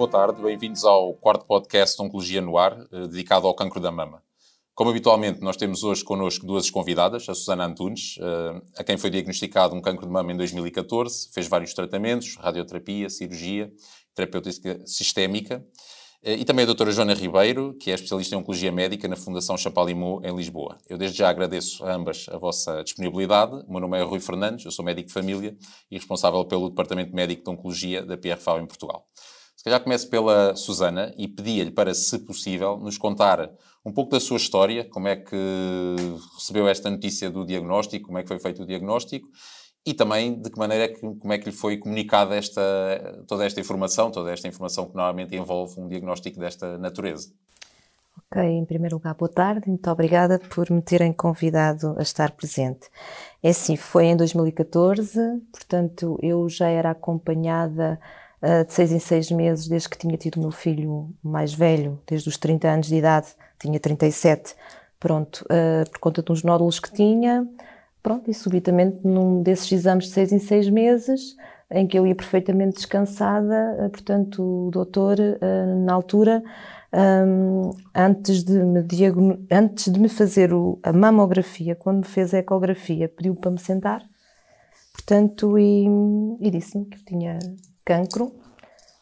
boa tarde, bem-vindos ao quarto podcast Oncologia no Ar, eh, dedicado ao cancro da mama. Como habitualmente, nós temos hoje connosco duas convidadas, a Susana Antunes, eh, a quem foi diagnosticado um cancro de mama em 2014, fez vários tratamentos, radioterapia, cirurgia, terapêutica sistémica, eh, e também a doutora Joana Ribeiro, que é especialista em Oncologia Médica na Fundação Chapalimau, em Lisboa. Eu desde já agradeço a ambas a vossa disponibilidade. O meu nome é Rui Fernandes, eu sou médico de família e responsável pelo Departamento Médico de Oncologia da PRFAO em Portugal. Se calhar começo pela Susana e pedia-lhe para, se possível, nos contar um pouco da sua história, como é que recebeu esta notícia do diagnóstico, como é que foi feito o diagnóstico e também de que maneira é que, como é que lhe foi comunicada esta, toda esta informação, toda esta informação que normalmente envolve um diagnóstico desta natureza. Ok, em primeiro lugar, boa tarde, muito obrigada por me terem convidado a estar presente. É assim, foi em 2014, portanto eu já era acompanhada de seis em seis meses, desde que tinha tido o meu filho mais velho, desde os 30 anos de idade, tinha 37, pronto, uh, por conta de uns nódulos que tinha, pronto, e subitamente num desses exames de seis em seis meses, em que eu ia perfeitamente descansada, uh, portanto o doutor, na altura, antes, de me antes de me fazer a mamografia, quando me fez a ecografia, pediu para me sentar, portanto, e, e disse-me que eu tinha cancro.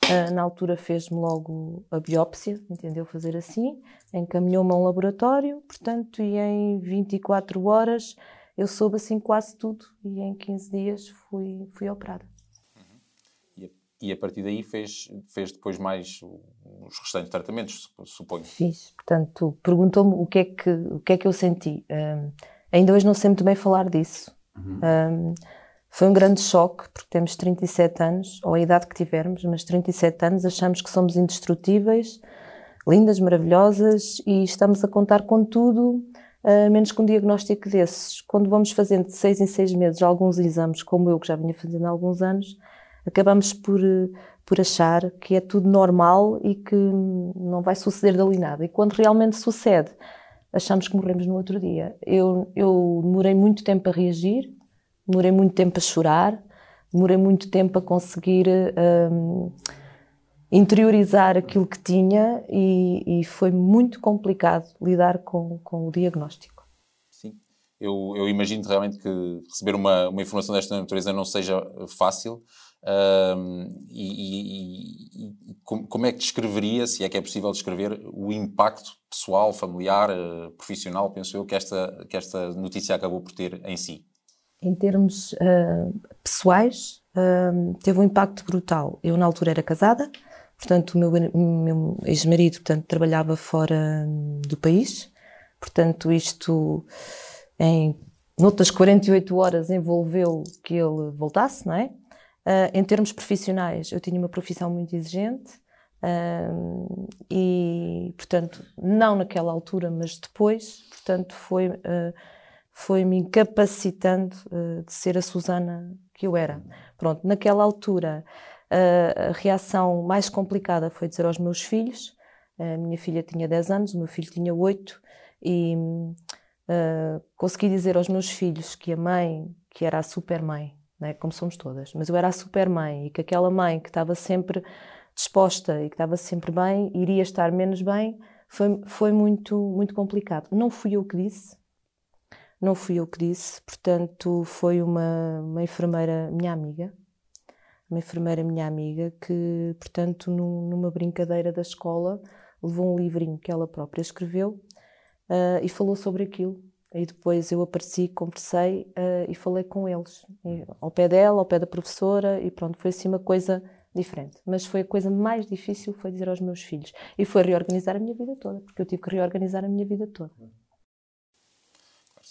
Uh, na altura fez-me logo a biópsia, entendeu? Fazer assim, encaminhou-me a um laboratório, portanto, e em 24 horas eu soube assim quase tudo e em 15 dias fui, fui operada. Uhum. E, a, e, a, partir daí fez, fez depois mais os restantes tratamentos, suponho? Fiz, portanto, perguntou-me o, que é que, o que é que eu senti. Um, ainda hoje não sei muito bem falar disso. Uhum. Um, foi um grande choque, porque temos 37 anos, ou a idade que tivermos, mas 37 anos, achamos que somos indestrutíveis, lindas, maravilhosas e estamos a contar com tudo, uh, menos com um diagnóstico desses. Quando vamos fazendo de seis em seis meses alguns exames, como eu que já vinha fazendo há alguns anos, acabamos por, por achar que é tudo normal e que não vai suceder dali nada. E quando realmente sucede, achamos que morremos no outro dia. Eu, eu demorei muito tempo a reagir, demorei muito tempo a chorar, demorei muito tempo a conseguir um, interiorizar aquilo que tinha e, e, foi muito complicado lidar com, com o diagnóstico. Sim, eu, eu, imagino realmente que receber uma, uma informação desta natureza não seja fácil. Um, e, e, e, como é que descreveria, se é que é possível descrever, o impacto pessoal, familiar, eh, profissional, penso eu, que esta, que esta notícia acabou por ter em si? Em termos uh, pessoais, uh, teve um impacto brutal. Eu, na altura, era casada, portanto, o meu, meu ex-marido portanto, trabalhava fora do país, portanto, isto em noutras 48 horas envolveu que ele voltasse, não é? Uh, em termos profissionais, eu tinha uma profissão muito exigente uh, e, portanto, não naquela altura, mas depois, portanto, foi uh, foi-me incapacitando uh, de ser a Susana que eu era. Pronto, naquela altura, uh, a reação mais complicada foi dizer aos meus filhos. A minha filha tinha 10 anos, o meu filho tinha 8, e uh, consegui dizer aos meus filhos que a mãe, que era a super mãe, né, como somos todas, mas eu era a super mãe e que aquela mãe que estava sempre disposta e que estava sempre bem, iria estar menos bem, foi, foi muito, muito complicado. Não fui eu que disse, não fui eu que disse, portanto, foi uma, uma enfermeira, minha amiga, uma enfermeira minha amiga, que, portanto, num, numa brincadeira da escola, levou um livrinho que ela própria escreveu uh, e falou sobre aquilo. E depois eu apareci, conversei uh, e falei com eles, e, ao pé dela, ao pé da professora, e pronto, foi assim uma coisa diferente. Mas foi a coisa mais difícil, foi dizer aos meus filhos. E foi reorganizar a minha vida toda, porque eu tive que reorganizar a minha vida toda.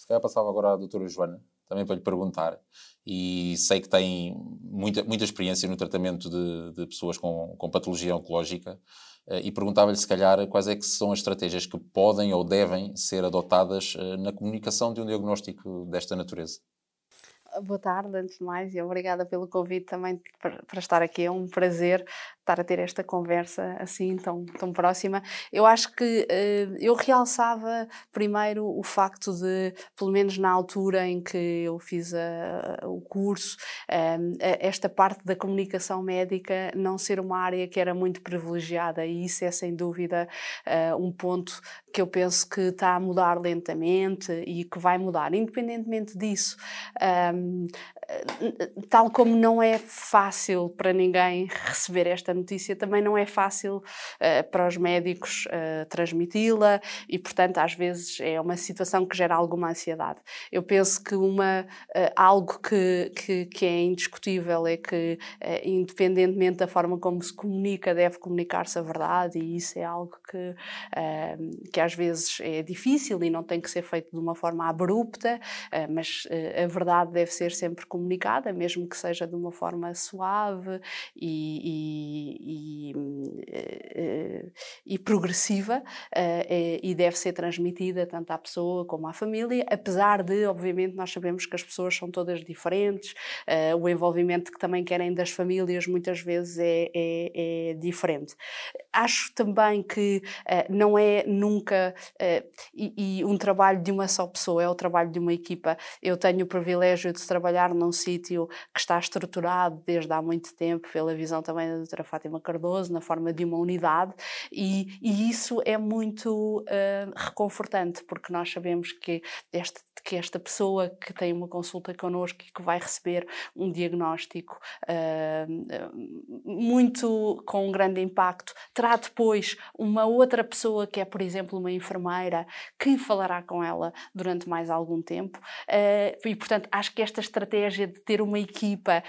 Se calhar passava agora à doutora Joana, também para lhe perguntar, e sei que tem muita, muita experiência no tratamento de, de pessoas com, com patologia oncológica, eh, e perguntava-lhe se calhar quais é que são as estratégias que podem ou devem ser adotadas eh, na comunicação de um diagnóstico desta natureza. boa tarde, antes de mais, e obrigada pelo convite também para, para, estar aqui. É um prazer estar a ter esta conversa assim tão, tão próxima. Eu acho que uh, eu realçava primeiro o facto de, pelo menos na altura em que eu fiz a, a, o curso, um, eh, esta parte da comunicação médica não ser uma área que era muito privilegiada, e isso é sem dúvida uh, um ponto que eu penso que está a mudar lentamente e que vai mudar. Independentemente disso, um, tal como não é fácil para ninguém receber esta notícia, também não é fácil uh, para os médicos uh, transmiti-la e, portanto, às vezes é uma situação que gera alguma ansiedade. Eu penso que uma, uh, algo que, que, que, é indiscutível é que, independentemente da forma como se comunica, deve comunicar-se a verdade e isso é algo que, que às vezes é difícil e não tem que ser feito de uma forma abrupta, mas a verdade deve ser sempre comunicada mesmo que seja de uma forma suave e, e, e, eh, e progressiva, eh, e deve ser transmitida tanto à pessoa como à família, apesar de, obviamente, nós sabemos que as pessoas são todas diferentes, eh, o envolvimento que também querem das famílias muitas vezes é, é, é diferente. Acho também que não é nunca e, um trabalho de uma só pessoa, é o trabalho de uma equipa. Eu tenho o privilégio de trabalhar num sítio que está estruturado desde há muito tempo, pela visão também da doutora Cardoso, na forma de uma unidade, e, e isso é muito uh, reconfortante, porque nós sabemos que este que esta pessoa que tem uma consulta connosco e que vai receber um diagnóstico uh, muito com um grande impacto, terá depois uma outra pessoa que é, por exemplo, uma enfermeira que falará com ela durante mais algum tempo uh, e, portanto, acho que esta estratégia de ter uma equipa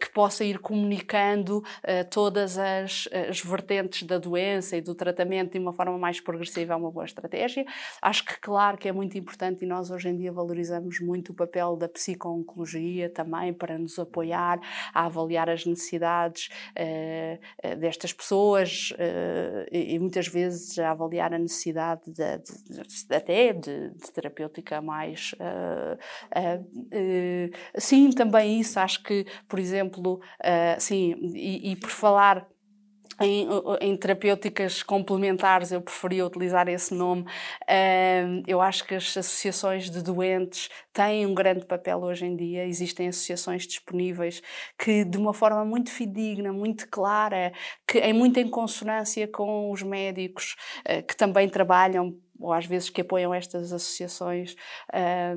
que possa ir comunicando todas as, as vertentes da doença e do tratamento de uma forma mais progressiva é uma boa estratégia. Acho que, claro, que é muito importante e nós hoje em dia valorizamos muito o papel da psico-oncologia também para nos apoiar a avaliar as necessidades uh, destas pessoas uh, e, e, muitas vezes a avaliar a necessidade de, de, de, até de, terapêutica mais. Uh, sim, também isso, acho que, por exemplo, sim, e, e falar em, em, terapêuticas complementares, eu preferia utilizar esse nome. Eu acho que as associações de doentes têm um grande papel hoje em dia. Existem associações disponíveis que, de uma forma muito fidedigna, muito clara, que é muito em consonância com os médicos uh, que também trabalham ou às vezes que apoiam estas associações,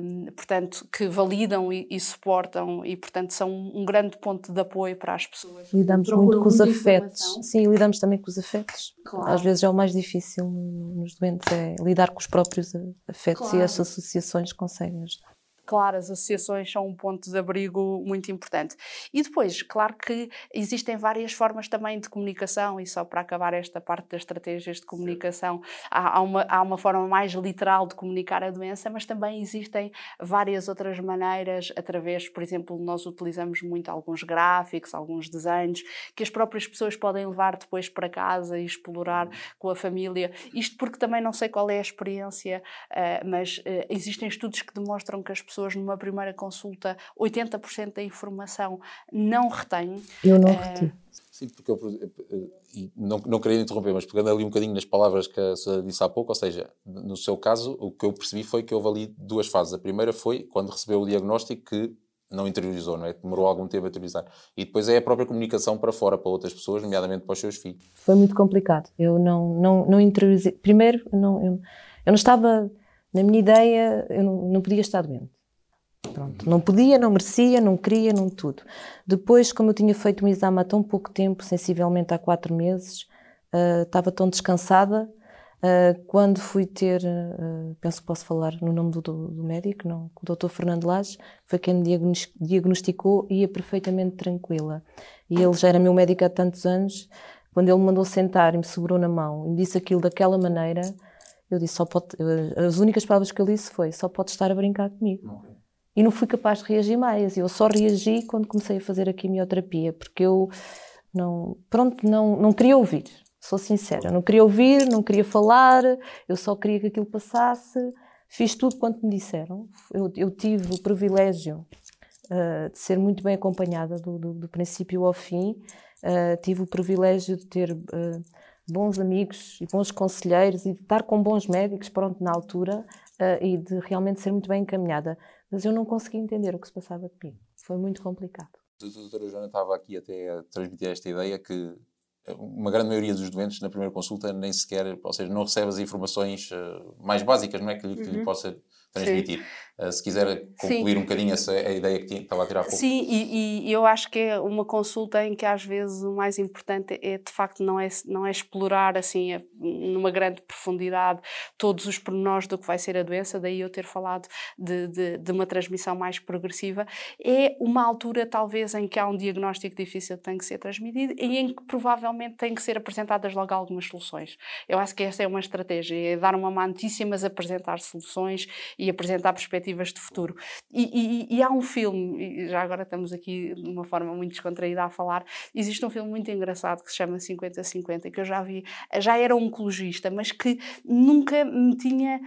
um, portanto, que validam e, e, suportam e, portanto, são um grande ponto de apoio para as pessoas. Lidamos muito com os afetos. Sim, lidamos também com os afetos. Claro. Às vezes é o mais difícil nos doentes, é lidar com os próprios afetos claro. e as associações conseguem ajudar claro, as associações são um ponto de abrigo muito importante. E depois, claro que existem várias formas também de comunicação, e só para acabar esta parte das estratégias de comunicação, há, há, uma, há uma forma mais literal de comunicar a doença, mas também existem várias outras maneiras, através, por exemplo, nós utilizamos muito alguns gráficos, alguns desenhos, que as próprias pessoas podem levar depois para casa e explorar com a família. Isto porque também não sei qual é a experiência, uh, mas uh, existem estudos que demonstram que as pessoas pessoas numa primeira consulta, 80% da informação não retêm. Eu não uh, reti. Sim, porque eu, e não, não queria interromper, mas pegando ali um bocadinho nas palavras que a senhora disse há pouco, ou seja, no seu caso, o que eu percebi foi que houve ali duas fases. A primeira foi quando recebeu o diagnóstico que não interiorizou, não é? Demorou algum tempo a interiorizar. E depois é a própria comunicação para fora, para outras pessoas, nomeadamente para os seus filhos. Foi muito complicado. Eu não, não, não interiorizei. Primeiro, não, eu, eu não estava. Na minha ideia, eu não, não podia estar doente. Pronto, não podia, não merecia, não queria, não tudo. Depois, como eu tinha feito um exame há tão pouco tempo, sensivelmente há quatro meses, uh, estava tão descansada, uh, quando fui ter, uh, penso que posso falar no nome do, do, médico, não, o Dr. Fernando Lage, foi quem me diagnosticou e ia perfeitamente tranquila. E ele já era meu médico há tantos anos, quando ele me mandou sentar e me segurou na mão e me disse aquilo daquela maneira, eu disse, só pode, as únicas palavras que ele disse foi, só pode estar a brincar comigo. E não fui capaz de reagir mais. Eu só reagi quando comecei a fazer a quimioterapia, porque eu não, pronto, não, não queria ouvir. Sou sincera, não queria ouvir, não queria falar, eu só queria que aquilo passasse. Fiz tudo quanto me disseram. Eu, eu tive o privilégio uh, de ser muito bem acompanhada do, do, do princípio ao fim. Uh, tive o privilégio de ter uh, bons amigos e bons conselheiros e de estar com bons médicos, pronto, na altura, e de realmente ser muito bem encaminhada. Mas eu não consegui entender o que se passava de mim. Foi muito complicado. A doutora Joana estava aqui até a transmitir esta ideia que uma grande maioria dos doentes na primeira consulta nem sequer, ou seja, não recebe as informações mais básicas, não é? Que, lhe, que lhe uhum. possa transmitir. Uh, se quiser concluir Sim. um bocadinho essa a ideia que tinha, estava a tirar pouco. Sim, e, e, eu acho que é uma consulta em que às vezes o mais importante é de facto não é, não é explorar assim a, numa grande profundidade todos os pormenores do que vai ser a doença, daí eu ter falado de, de, de uma transmissão mais progressiva. É uma altura talvez em que há um diagnóstico difícil que tem que ser transmitido e em que provavelmente têm que ser apresentadas logo algumas soluções. Eu acho que essa é uma estratégia, é dar uma má notícia mas apresentar soluções e apresentar perspectivas de futuro. E, e, e, há um filme, já agora estamos aqui de uma forma muito descontraída a falar, existe um filme muito engraçado que se chama 50-50, que eu já vi, já era oncologista, mas que nunca me tinha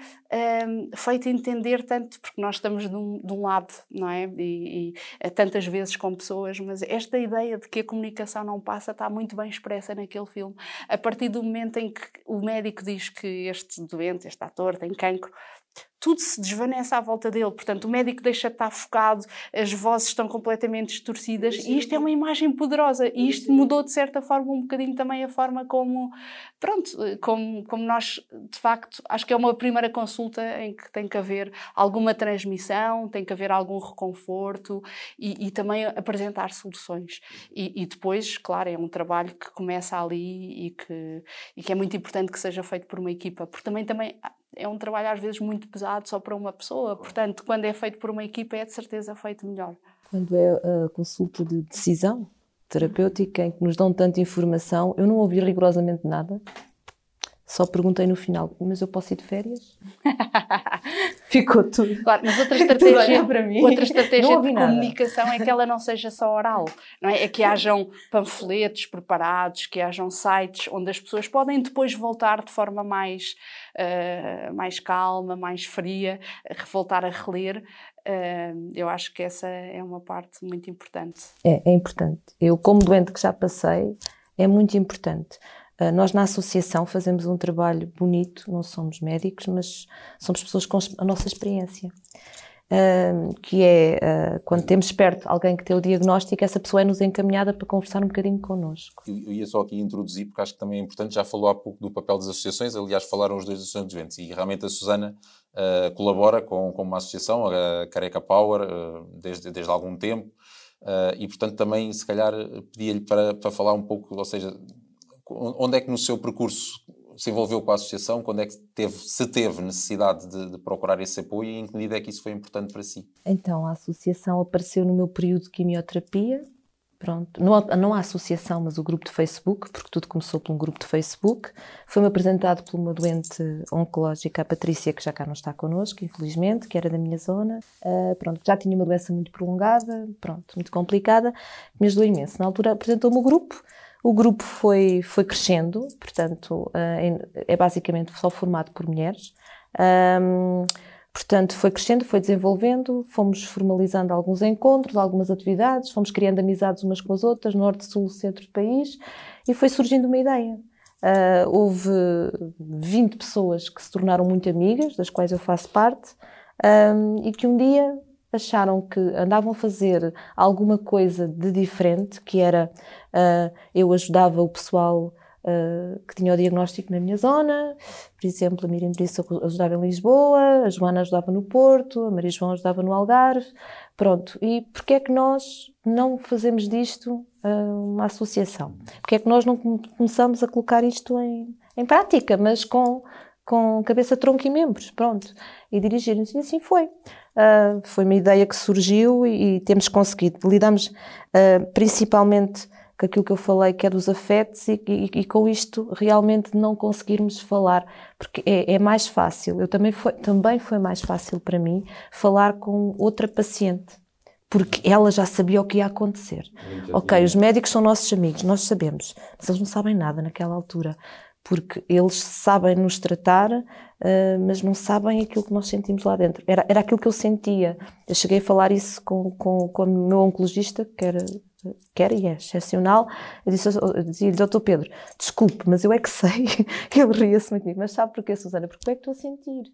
um, feito entender tanto, porque nós estamos de um, de um lado, não é? E, e, eh, tantas vezes com pessoas, mas esta ideia de que a comunicação não passa está muito bem expressa naquele filme. A partir do momento em que o médico diz que este doente, este ator, tem cancro, tudo se desvanece à volta dele. Portanto, o médico deixa de estar focado, as vozes estão completamente distorcidas e isto é uma imagem poderosa. E isto mudou, de certa forma, um bocadinho também a forma como, pronto, como, como nós, de facto, acho que é uma primeira consulta em que tem que haver alguma transmissão, tem que haver algum reconforto e, e também apresentar soluções. E, e, depois, claro, é um trabalho que começa ali e que, e que é muito importante que seja feito por uma equipa, porque também, também é um trabalho às vezes muito pesado só para uma pessoa, portanto, quando é feito por uma equipa, é de certeza feito melhor. Quando é a consulta de decisão terapêutica em que nos dão tanta informação, eu não ouvi rigorosamente nada. Só perguntei no final, mas eu posso ir de férias? Ficou tudo. Claro, mas outra estratégia, para mim. Outra estratégia de nada. comunicação é que ela não seja só oral, não é? É que hajam panfletos preparados, que hajam sites onde as pessoas podem depois voltar de forma mais, uh, mais calma, mais fria, voltar a reler. Uh, eu acho que essa é uma parte muito importante. É, é importante. Eu, como doente que já passei, é muito importante. Ah, nós, na associação, fazemos um trabalho bonito, não somos médicos, mas somos pessoas com a nossa experiência. Uh, que é uh, quando temos perto alguém que tem o diagnóstico, essa pessoa é-nos encaminhada para conversar um bocadinho connosco. Eu, ia só aqui introduzir, porque acho que também é importante, já falou há pouco do papel das associações, aliás, falaram os dois associações de doentes, e realmente a Susana uh, colabora com, com uma associação, a Careca Power, desde, desde algum tempo, e portanto também, se calhar, pedia-lhe para, para falar um pouco, ou seja, onde é que no seu percurso se envolveu com a associação? Quando é que teve, se teve necessidade de, de, procurar esse apoio e em que medida é que isso foi importante para si? Então, a associação apareceu no meu período de quimioterapia. Pronto, não, não a associação, mas o grupo de Facebook, porque tudo começou por um grupo de Facebook. Foi-me apresentado por uma doente oncológica, a Patrícia, que já cá não está connosco, infelizmente, que era da minha zona. Uh, pronto, já tinha uma doença muito prolongada, pronto, muito complicada, me ajudou imenso. Na altura apresentou-me o grupo, o grupo foi, foi crescendo, portanto, uh, é basicamente só formado por mulheres. Um, portanto, foi crescendo, foi desenvolvendo, fomos formalizando alguns encontros, algumas atividades, fomos criando amizades umas com as outras, norte, sul, centro do país, e foi surgindo uma ideia. Uh, houve 20 pessoas que se tornaram muito amigas, das quais eu faço parte, um, e que um dia acharam que andavam a fazer alguma coisa de diferente, que era uh, eu ajudava o pessoal uh, que tinha o diagnóstico na minha zona, por exemplo, a Miriam Brissa ajudava em Lisboa, a Joana ajudava no Porto, a Maria João ajudava no Algarve, pronto. E porquê é que nós não fazemos disto uh, uma associação? Porquê é que nós não começamos a colocar isto em, em prática, mas com com cabeça, tronco e membros, pronto, e dirigir-nos. E assim foi. Uh, foi uma ideia que surgiu e, e temos conseguido. Lidamos uh, principalmente com aquilo que eu falei, que é dos afetos, e, e, e com isto realmente não conseguirmos falar, porque é, é, mais fácil. Eu também foi, também foi mais fácil para mim falar com outra paciente. Porque ela já sabia o que ia acontecer. Ok, os médicos são nossos amigos, nós sabemos, mas eles não sabem nada naquela altura porque eles sabem nos tratar, uh, mas não sabem aquilo que nós sentimos lá dentro. Era, era aquilo que eu sentia. Eu cheguei a falar isso com, com, com o meu oncologista, que era, que era e é excepcional. Eu dizia-lhe, doutor Pedro, desculpe, mas eu é que sei. Ele ria-se muito. Mas sabe porquê, Susana? Porque é que estou a sentir.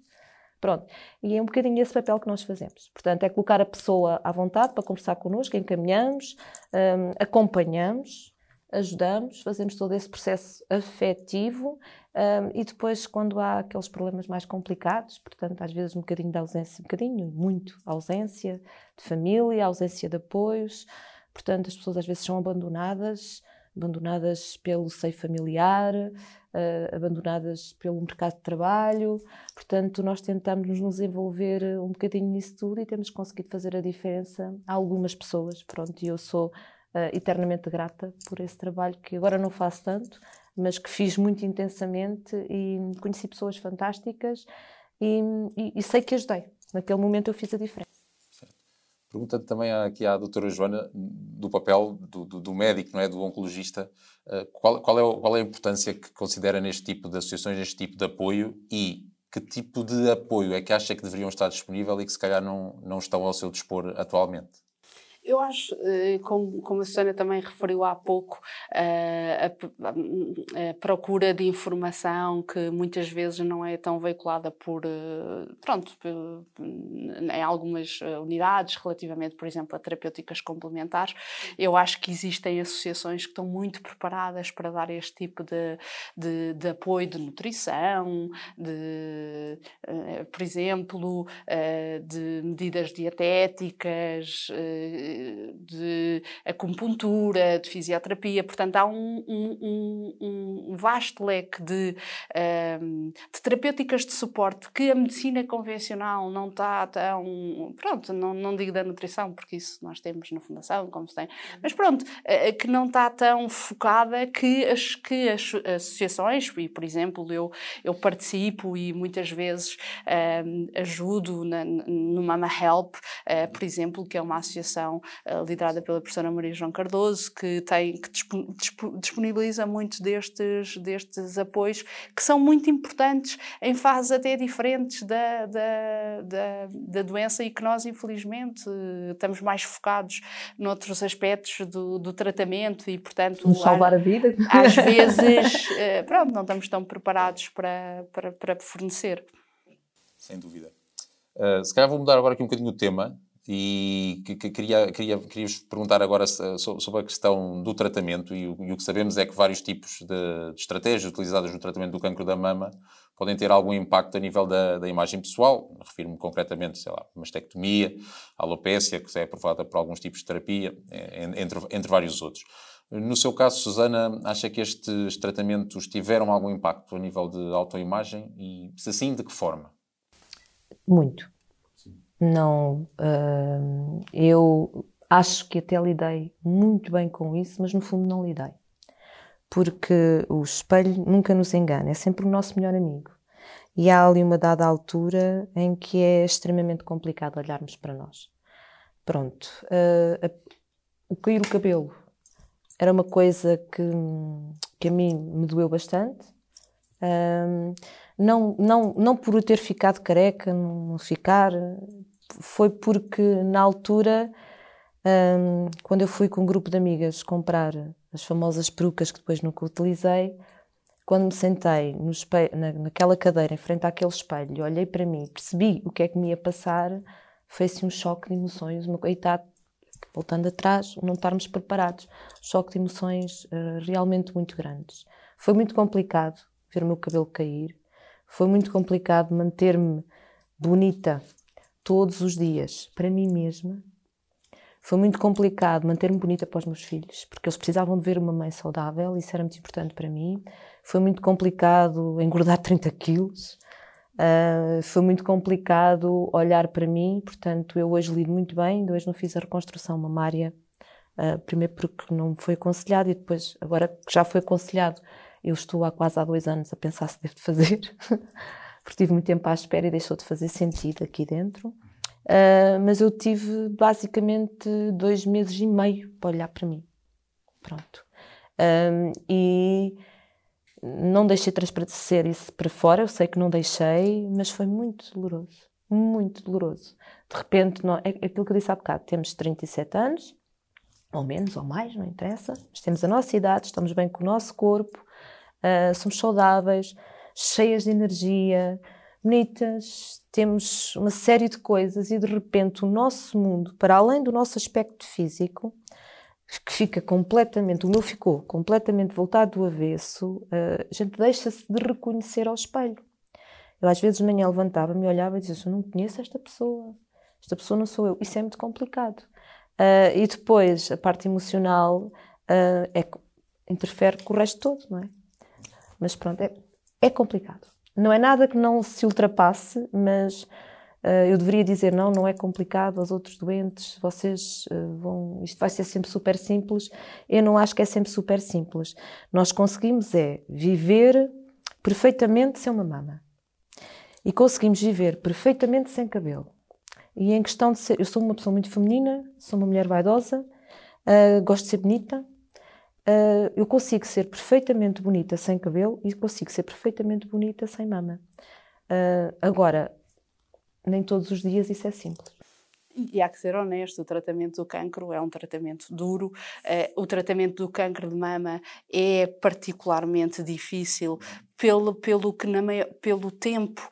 Pronto. E é um bocadinho esse papel que nós fazemos. Portanto, é colocar a pessoa à vontade para conversar connosco, encaminhamos, um, acompanhamos, ajudamos, fazemos todo esse processo afetivo um, e depois, quando há aqueles problemas mais complicados, portanto, às vezes um bocadinho de ausência, um bocadinho, muito ausência de família, ausência de apoios, portanto, as pessoas às vezes são abandonadas, abandonadas pelo seio familiar, uh, abandonadas pelo mercado de trabalho. Portanto, nós tentamos nos envolver um bocadinho nisso tudo e temos conseguido fazer a diferença a algumas pessoas. Pronto, eu sou uh, eternamente grata por esse trabalho que agora não faço tanto, mas que fiz muito intensamente e conheci pessoas fantásticas e, e, e sei que ajudei. Naquele momento eu fiz a diferença. Perguntando também aqui à doutora Joana do papel do, do, do médico, não é, do oncologista, uh, qual, qual, é, qual é a importância que considera neste tipo de associações, neste tipo de apoio e que tipo de apoio é que acha que deveriam estar disponível e que se calhar não, não estão ao seu dispor atualmente? Eu acho, eh, como, como a Susana também referiu há pouco, eh, a, procura de informação que muitas vezes não é tão veiculada por, eh, pronto, em algumas unidades, relativamente, por exemplo, a terapêuticas complementares, eu acho que existem associações que estão muito preparadas para dar este tipo de, de, de apoio de nutrição, de, por exemplo, de medidas dietéticas, de acupuntura, de fisioterapia, portanto há um, um, um, vasto leque de, um, de, terapêuticas de suporte que a medicina convencional não está tão, pronto, não, não digo da nutrição, porque isso nós temos na Fundação, como se tem, mas pronto, que não está tão focada que as, que as associações, e por exemplo eu, eu participo e muitas vezes um, ajudo na, no Mama Help, uh, por exemplo, que é uma associação uh, liderada pela professora Maria João Cardoso, que, tem, que disponibiliza muitos destes, destes apoios, que são muito importantes em fases até diferentes da, da, da, da doença e que nós, infelizmente, estamos mais focados noutros aspectos do, do tratamento e, portanto... Salvar às, a vida. Às vezes, uh, pronto, não estamos tão preparados para, para, para fornecer. Sem dúvida. Uh, se calhar vou mudar agora aqui um bocadinho o tema e que, que queria, queria, queria vos perguntar agora sobre a questão do tratamento e o, e o que sabemos é que vários tipos de, de, estratégias utilizadas no tratamento do cancro da mama podem ter algum impacto a nível da, da imagem pessoal. Refiro-me concretamente, sei lá, mastectomia, alopécia, que é aprovada por alguns tipos de terapia, entre, entre vários outros. No seu caso, Susana, acha que estes tratamentos tiveram algum impacto a nível de autoimagem e, se sim, de que forma? Muito não. Uh, eu acho que até lidei muito bem com isso, mas no fundo não lidei. Porque o espelho nunca nos engana, é sempre o nosso melhor amigo. E há ali uma dada altura em que é extremamente complicado olharmos para nós. Pronto. Uh, a, o cair o cabelo era uma coisa que, que a mim me doeu bastante. Uh, não, não, não por eu ter ficado careca, não ficar, foi porque na altura, um, quando eu fui com um grupo de amigas comprar as famosas perucas que depois nunca utilizei, quando me sentei espelho, na, naquela cadeira em frente àquele espelho, olhei para mim, percebi o que é que me ia passar, foi-se um choque de emoções, uma coitada, voltando atrás, não estarmos preparados, choque de emoções uh, realmente muito grandes. Foi muito complicado ver o meu cabelo cair, foi muito complicado manter-me bonita todos os dias para mim mesma. Foi muito complicado manter-me bonita para os meus filhos, porque eles precisavam de ver uma mãe saudável, isso era muito importante para mim. Foi muito complicado engordar 30 quilos. Uh, foi muito complicado olhar para mim, portanto, eu hoje lido muito bem. Hoje não fiz a reconstrução mamária, uh, primeiro porque não foi aconselhado, e depois, agora que já foi aconselhado, eu estou há quase há dois anos a pensar se devo fazer. porque tive muito tempo à espera e deixou de fazer sentido aqui dentro. Uh, mas eu tive basicamente dois meses e meio para olhar para mim. Pronto. Um, e não deixei transparecer isso para fora, eu sei que não deixei, mas foi muito doloroso, muito doloroso. De repente, não, é, é aquilo que eu disse há bocado, temos 37 anos, ou menos, ou mais, não interessa, mas temos a nossa idade, estamos bem com o nosso corpo, uh, somos saudáveis, cheias de energia, bonitas, temos uma série de coisas e de repente o nosso mundo, para além do nosso aspecto físico, que fica completamente, o meu ficou completamente voltado do avesso, uh, a gente deixa-se de reconhecer ao espelho. Eu às vezes de manhã levantava-me, olhava e dizia: Eu não conheço esta pessoa, esta pessoa não sou eu. Isso é muito complicado. Uh, e depois a parte emocional uh, é, interfere com o resto todo, não é? Mas pronto, é, é complicado. Não é nada que não se ultrapasse, mas uh, eu deveria dizer não, não é complicado aos outros doentes, vocês uh, vão, isto vai ser sempre super simples. Eu não acho que é sempre super simples. Nós conseguimos é viver perfeitamente sem uma mama. E conseguimos viver perfeitamente sem cabelo. E em questão de ser, eu sou uma pessoa muito feminina, sou uma mulher vaidosa, uh, gosto de ser bonita, Uh, eu consigo ser perfeitamente bonita sem cabelo e consigo ser perfeitamente bonita sem mama. Uh, agora, nem todos os dias isso é simples. E há que ser honesto, o tratamento do cancro é um tratamento duro, uh, o tratamento do cancro de mama é particularmente difícil pelo, pelo, que na maior, pelo tempo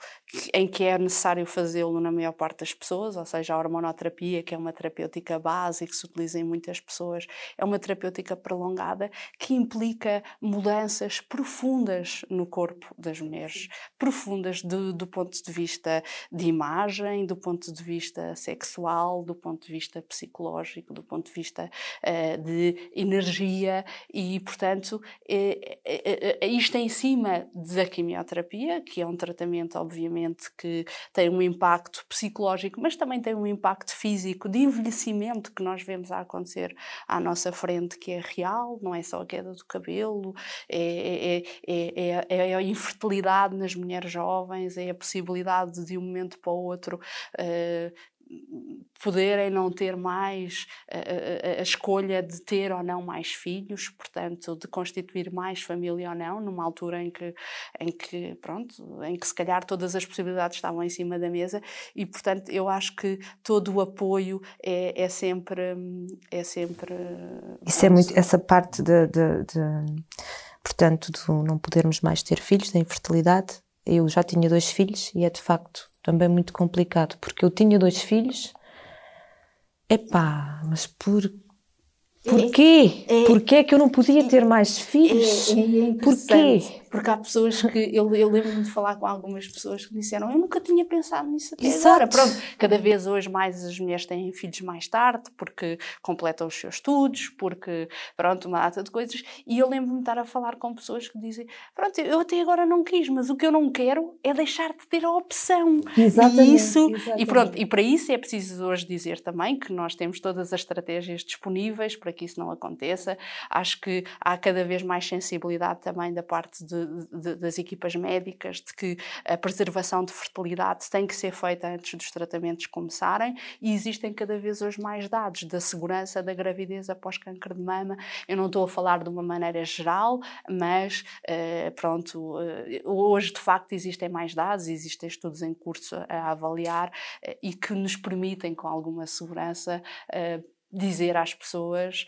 em que é necessário fazê-lo na maior parte das pessoas, ou seja, a hormonoterapia, que é uma terapêutica base e que se utiliza em muitas pessoas, é uma terapêutica prolongada que implica mudanças profundas no corpo das mulheres, profundas do, do ponto de vista de imagem, do ponto de vista sexual, do ponto de vista psicológico, do ponto de vista uh, de energia e, portanto, é, é, isto em cima da quimioterapia, que é um tratamento, obviamente, que tem um impacto psicológico, mas também tem um impacto físico de envelhecimento que nós vemos a acontecer à nossa frente, que é real, não é só a queda do cabelo, é, é, é, é a infertilidade nas mulheres jovens, é a possibilidade de um momento para o outro uh, poderem não ter mais a, a, a, escolha de ter ou não mais filhos, portanto, de constituir mais família ou não, numa altura em que, em que, pronto, em que se calhar todas as possibilidades estavam em cima da mesa. E, portanto, eu acho que todo o apoio é, é sempre, é sempre... Isso é muito, essa parte de, de, de, portanto, de não podermos mais ter filhos, da infertilidade, eu já tinha dois filhos e é de facto também muito complicado, porque eu tinha dois filhos. Epá, mas por Porquê? É, é, Porquê é que eu não podia ter mais filhos? É, é Porquê? Porque há pessoas que. Eu, eu lembro-me de falar com algumas pessoas que disseram: Eu nunca tinha pensado nisso até Exato. agora. Pronto, cada vez hoje mais as mulheres têm filhos mais tarde, porque completam os seus estudos, porque. Pronto, uma data de coisas. E eu lembro-me de estar a falar com pessoas que dizem: Pronto, eu até agora não quis, mas o que eu não quero é deixar de ter a opção. Exatamente. E isso. Exatamente. E pronto, e para isso é preciso hoje dizer também que nós temos todas as estratégias disponíveis para que isso não aconteça. Acho que há cada vez mais sensibilidade também da parte de de, das equipas médicas de que a preservação de fertilidade tem que ser feita antes dos tratamentos começarem e existem cada vez hoje mais dados da segurança da gravidez após câncer de mama. Eu não estou a falar de uma maneira geral, mas uh, pronto, uh, hoje de facto existem mais dados, existem estudos em curso a, avaliar uh, e que nos permitem com alguma segurança dizer às pessoas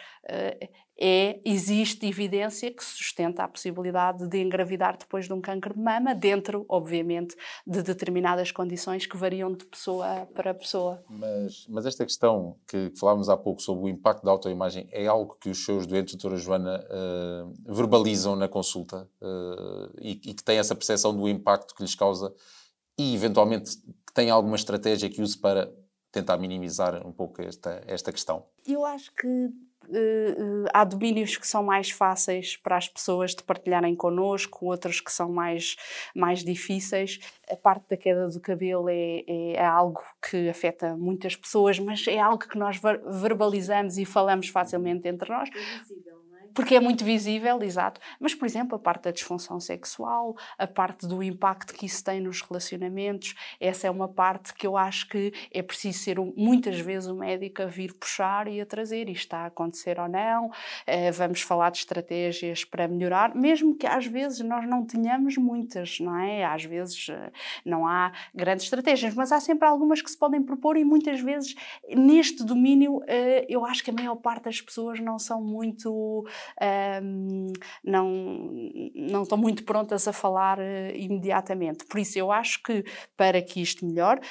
é, existe evidência que sustenta a possibilidade de engravidar depois de um câncer de mama, dentro, obviamente, de determinadas condições que variam de pessoa para pessoa. Mas, mas esta questão que falámos há pouco sobre o impacto da autoimagem é algo que os seus doentes, doutora Joana, uh, verbalizam na consulta uh, e, e que têm essa percepção do impacto que lhes causa e, eventualmente, que têm alguma estratégia que use para tentar minimizar um pouco esta, esta questão? Eu acho que Uh, há domínios que são mais fáceis para as pessoas de partilharem connosco, outros que são mais, mais difíceis. A parte da queda do cabelo é, é, é algo que afeta muitas pessoas, mas é algo que nós verbalizamos e falamos facilmente entre nós. É porque é muito visível, exato. Mas, por exemplo, a parte da disfunção sexual, a parte do impacto que isso tem nos relacionamentos, essa é uma parte que eu acho que é preciso ser muitas vezes o médico a vir puxar e a trazer. Isto está a acontecer ou não, eh, vamos falar de estratégias para melhorar, mesmo que às vezes nós não tenhamos muitas, não é? Às vezes eh, não há grandes estratégias, mas há sempre algumas que se podem propor e muitas vezes neste domínio eh, eu acho que a maior parte das pessoas não são muito não, não estão muito prontas a falar uh, imediatamente. Por isso, eu acho que para que isto melhore,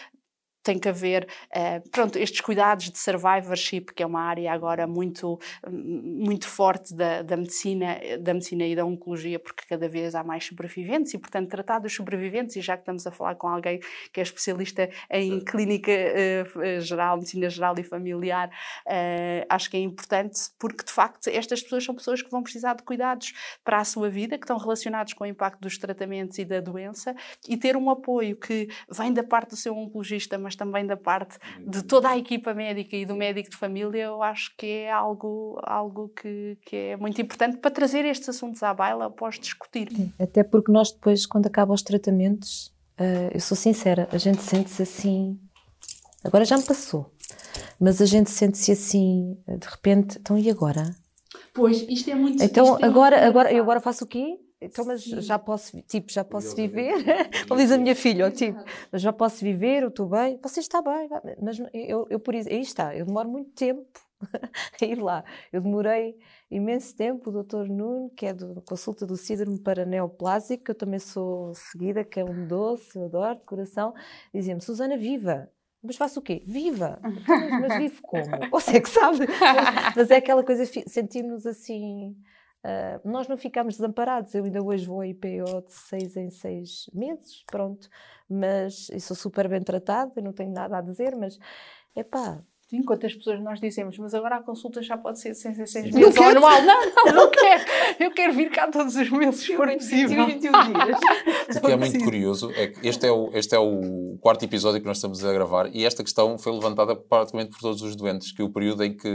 tem que haver, uh, pronto, estes cuidados de survivorship, que é uma área agora muito, muito forte da, da, medicina, da medicina e da oncologia, porque cada vez há mais sobreviventes e, portanto, tratar dos sobreviventes, e já que estamos a falar com alguém que é especialista em Sim. clínica uh, geral, medicina geral e familiar, uh, acho que é importante, porque, de facto, estas pessoas são pessoas que vão precisar de cuidados para a sua vida, que estão relacionados com o impacto dos tratamentos e da doença, e ter um apoio que vem da parte do seu oncologista, mas também da parte de toda a equipa médica e do médico de família, eu acho que é algo, algo que, que é muito importante para trazer estes assuntos à baila após discutir. Até porque nós depois, quando acabam os tratamentos, uh, eu sou sincera, a gente sente-se assim. Agora já me passou, mas a gente sente-se assim, de repente, então e agora? Pois, isto é muito Então, agora, é muito agora, eu agora faço o quê? Então, mas Sim. já posso, tipo, já posso viver? Como diz a minha filha, tipo, mas já posso viver, eu estou bem? Você está bem, mas eu, eu por isso, aí está, eu demoro muito tempo a ir lá. Eu demorei imenso tempo, o doutor Nuno, que é da consulta do síndrome para neoplásico, que eu também sou seguida, que é um doce, eu adoro, de coração, dizia-me, Susana, viva! Mas faço o quê? Viva! Mas, mas vivo como? Você é que sabe. Mas, mas é aquela coisa, sentimos-nos assim Uh, nós não ficamos desamparados. Eu ainda hoje vou a IPO de seis em seis meses, pronto. Mas eu sou super bem tratada, não tenho nada a dizer, mas é pá, Sim, quantas pessoas nós dizemos, mas agora a consulta já pode ser sem seis meses ou anual. Não, não, não quero. Eu quero vir cá todos os meses, se for possível. 21 dias. O que é muito curioso é que este é, o, este é o quarto episódio que nós estamos a gravar e esta questão foi levantada praticamente por todos os doentes, que o período em que,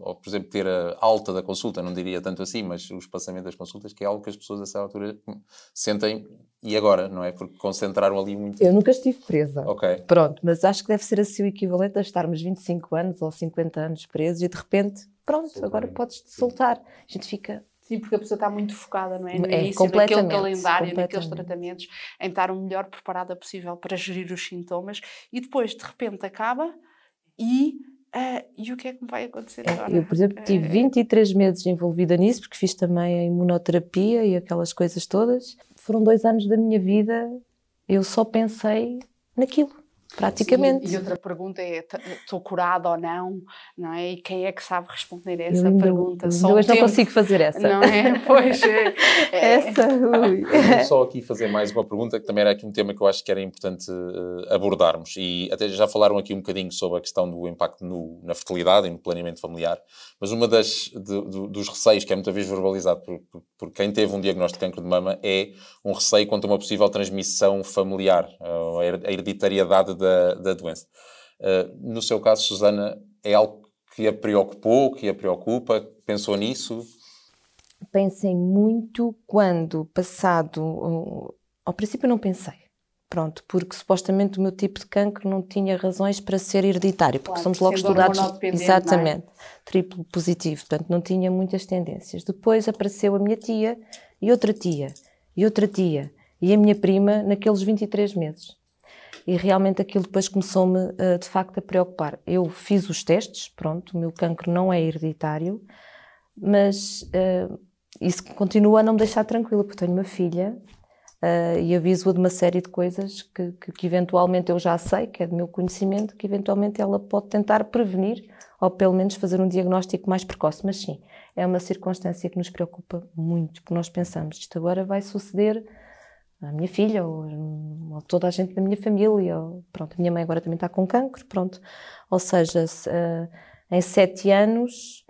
ou, por exemplo, ter a alta da consulta, não diria tanto assim, mas o espaçamento das consultas, que é algo que as pessoas a essa altura sentem e agora, não é? Porque concentraram ali muito. Eu nunca estive presa. Ok. Pronto, mas acho que deve ser assim o equivalente a estarmos 25 anos ou 50 anos presos e de repente, pronto, Sim, agora podes te soltar. A gente fica. Sim, porque a pessoa está muito focada, não é? No é, início, naquele calendário, naqueles tratamentos, em estar o melhor preparada possível para gerir os sintomas e depois, de repente, acaba e Uh, e o que é que me vai acontecer é, agora? Eu, por exemplo, tive 23 meses envolvida nisso, porque fiz também a imunoterapia e aquelas coisas todas foram dois anos da minha vida, eu só pensei naquilo praticamente. Sim, e outra pergunta é: estou curada ou não? Não é? E quem é que sabe responder essa ainda, pergunta? Só hoje não consigo fazer essa. Não é? Pois é. é. Essa, ui. só aqui fazer mais uma pergunta, que também era aqui um tema que eu acho que era importante uh, abordarmos. E até já falaram aqui um bocadinho sobre a questão do impacto no, na fertilidade e no planeamento familiar, mas uma das de, de, dos receios que é muitas vezes verbalizado por, por, por, quem teve um diagnóstico de cancro de mama é um receio quanto a uma possível transmissão familiar, a hereditariedade da, da doença. Uh, no seu caso, Susana, é algo que a preocupou, que a preocupa? Pensou nisso? Pensei muito quando, passado. Ao princípio, não pensei. Pronto, porque supostamente o meu tipo de cancro não tinha razões para ser hereditário, porque claro, somos logo estudados. É? Exatamente, é? triplo positivo, portanto não tinha muitas tendências. Depois apareceu a minha tia e outra tia e outra tia e a minha prima naqueles 23 meses e realmente aquilo depois começou-me uh, de facto a preocupar. Eu fiz os testes, pronto, o meu cancro não é hereditário, mas uh, isso continua a não me deixar tranquila, porque tenho uma filha uh, e aviso-a de uma série de coisas que, que, que, eventualmente eu já sei, que é do meu conhecimento, que eventualmente ela pode tentar prevenir ou pelo menos fazer um diagnóstico mais precoce. Mas sim, é uma circunstância que nos preocupa muito, porque nós pensamos, isto agora vai suceder a minha filha ou, ou, toda a gente da minha família. Ou, pronto, a minha mãe agora também está com cancro, pronto. Ou seja, se, uh, em sete anos,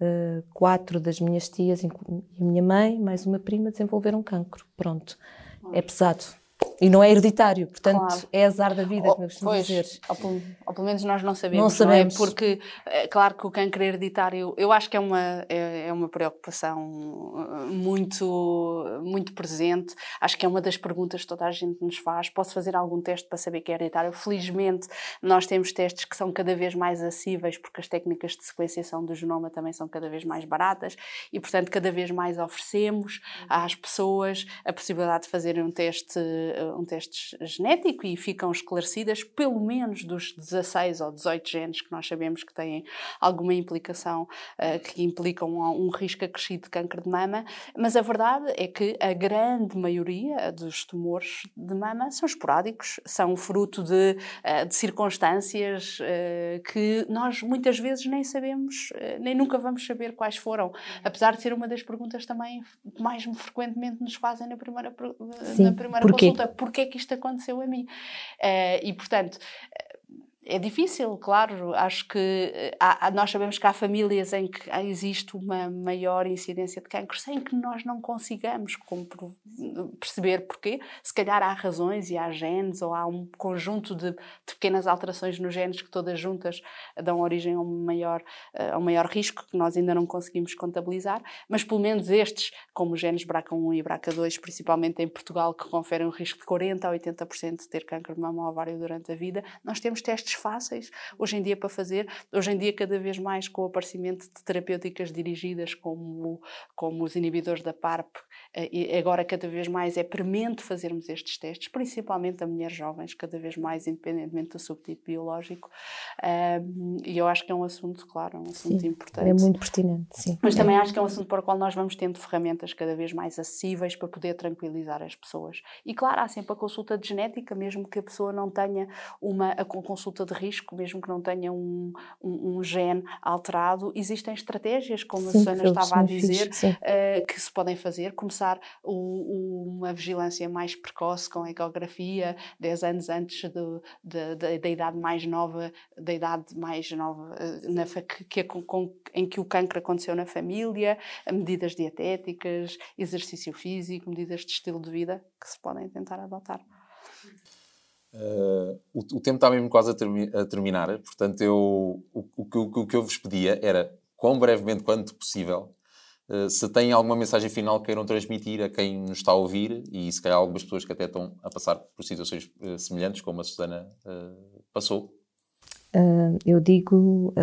uh, quatro das minhas tias e a minha mãe, mais uma prima, desenvolveram cancro. Pronto, é pesado. E não é hereditário, portanto claro. é azar da vida, como eu costumo pois, dizer. Ou pelo, ou pelo, menos nós não sabemos. Não sabemos. Não é? Porque, é claro que o cancro hereditário, eu acho que é uma, é, é, uma preocupação uh, muito, muito presente. Acho que é uma das perguntas que toda a gente nos faz. Posso fazer algum teste para saber que é hereditário? Felizmente, nós temos testes que são cada vez mais acessíveis, porque as técnicas de sequenciação do genoma também são cada vez mais baratas e, portanto, cada vez mais oferecemos às pessoas a possibilidade de fazerem um teste um teste genético e ficam esclarecidas pelo menos dos 16 ou 18 genes que nós sabemos que têm alguma implicação, uh, que implicam um, um risco acrescido de câncer de mama, mas a verdade é que a grande maioria dos tumores de mama são esporádicos, são fruto de, uh, de circunstâncias uh, que nós muitas vezes nem sabemos, nem nunca vamos saber quais foram, apesar de ser uma das perguntas também mais frequentemente nos fazem na primeira, Sim, na primeira consulta porque é que isto aconteceu a mim. Uh, e, portanto, é difícil, claro. Acho que eh, há, nós sabemos que há famílias em que existe uma maior incidência de cancro sem que nós não consigamos perceber porquê. Se calhar há razões e há genes ou há um conjunto de, de pequenas alterações nos genes que todas juntas dão origem a um, maior, eh, a um maior risco que nós ainda não conseguimos contabilizar. Mas pelo menos estes, como os genes BRCA1 e BRCA2, principalmente em Portugal, que conferem um risco de 40 a 80% de ter cancro de mama ou ovário durante a vida, nós temos testes fáceis hoje em dia para fazer. Hoje em dia, cada vez mais com o aparecimento de terapêuticas dirigidas como, como os inibidores da PARP, eh, e agora cada vez mais é premente fazermos estes testes, principalmente a mulheres jovens, cada vez mais, independentemente do subtipo biológico. e eu acho que é um assunto, claro, um assunto sim, importante. É muito pertinente, sim. Mas também acho que é um assunto para o qual nós vamos tendo ferramentas cada vez mais acessíveis para poder tranquilizar as pessoas. E claro, há sempre a consulta de genética, mesmo que a pessoa não tenha uma a consulta de risco, mesmo que não tenha um, um, um gene alterado, existem estratégias, como sim, a Susana estava a dizer, uh, que se podem fazer. Começar o, uma vigilância mais precoce com a ecografia, 10 anos antes do, de, de, da idade mais nova, da idade mais nova uh, na, que, que, com, em que o cancro aconteceu na família, medidas dietéticas, exercício físico, medidas de estilo de vida que se podem tentar adotar. Uh, o, o, tempo está mesmo quase a, termi a terminar, portanto, eu, o, o, o, que eu vos pedia era, quão brevemente quanto possível, uh, se têm alguma mensagem final que queiram transmitir a quem nos está a ouvir e se calhar algumas pessoas que até estão a passar por situações uh, semelhantes, como a Susana passou. eu digo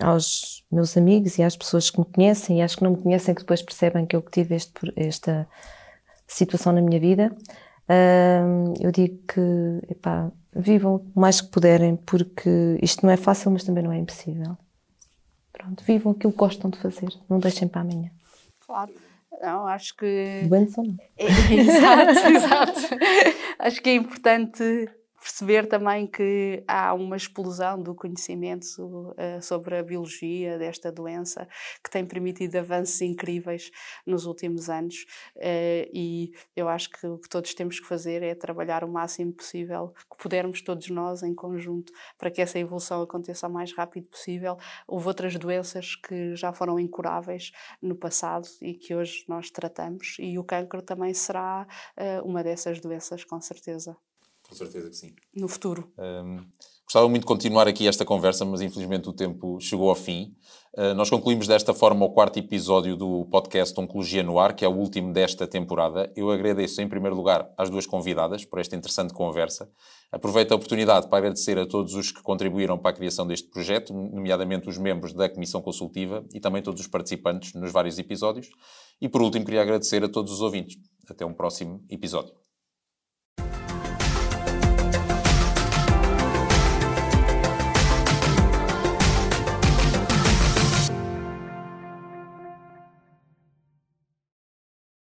aos meus amigos e às pessoas que me conhecem e às que não me conhecem, que depois percebem que eu tive este, esta situação na minha vida, Uh, eu digo que, epá, vivam o mais que puderem, porque isto não é fácil, mas também não é impossível. Pronto, vivam aquilo que gostam de fazer, não deixem para amanhã. Claro. Não, acho que. Doentes ou não? É, exato, exato. acho que é importante perceber também que há uma explosão do conhecimento uh, sobre a biologia desta doença que tem permitido avanços incríveis nos últimos anos uh, e eu acho que o que todos temos que fazer é trabalhar o máximo possível que pudermos todos nós em conjunto para que essa evolução aconteça o mais rápido possível. Houve outras doenças que já foram incuráveis no passado e que hoje nós tratamos e o cancro também será uh, uma dessas doenças com certeza. Com certeza que sim. No futuro. Um, gostava muito de continuar aqui esta conversa, mas infelizmente o tempo chegou ao fim. Uh, nós concluímos desta forma o quarto episódio do podcast Oncologia no Ar, que é o último desta temporada. Eu agradeço, em primeiro lugar, às duas convidadas por esta interessante conversa. Aproveito a oportunidade para agradecer a todos os que contribuíram para a criação deste projeto, nomeadamente os membros da Comissão Consultiva e também todos os participantes nos vários episódios. E, por último, queria agradecer a todos os ouvintes. Até um próximo episódio.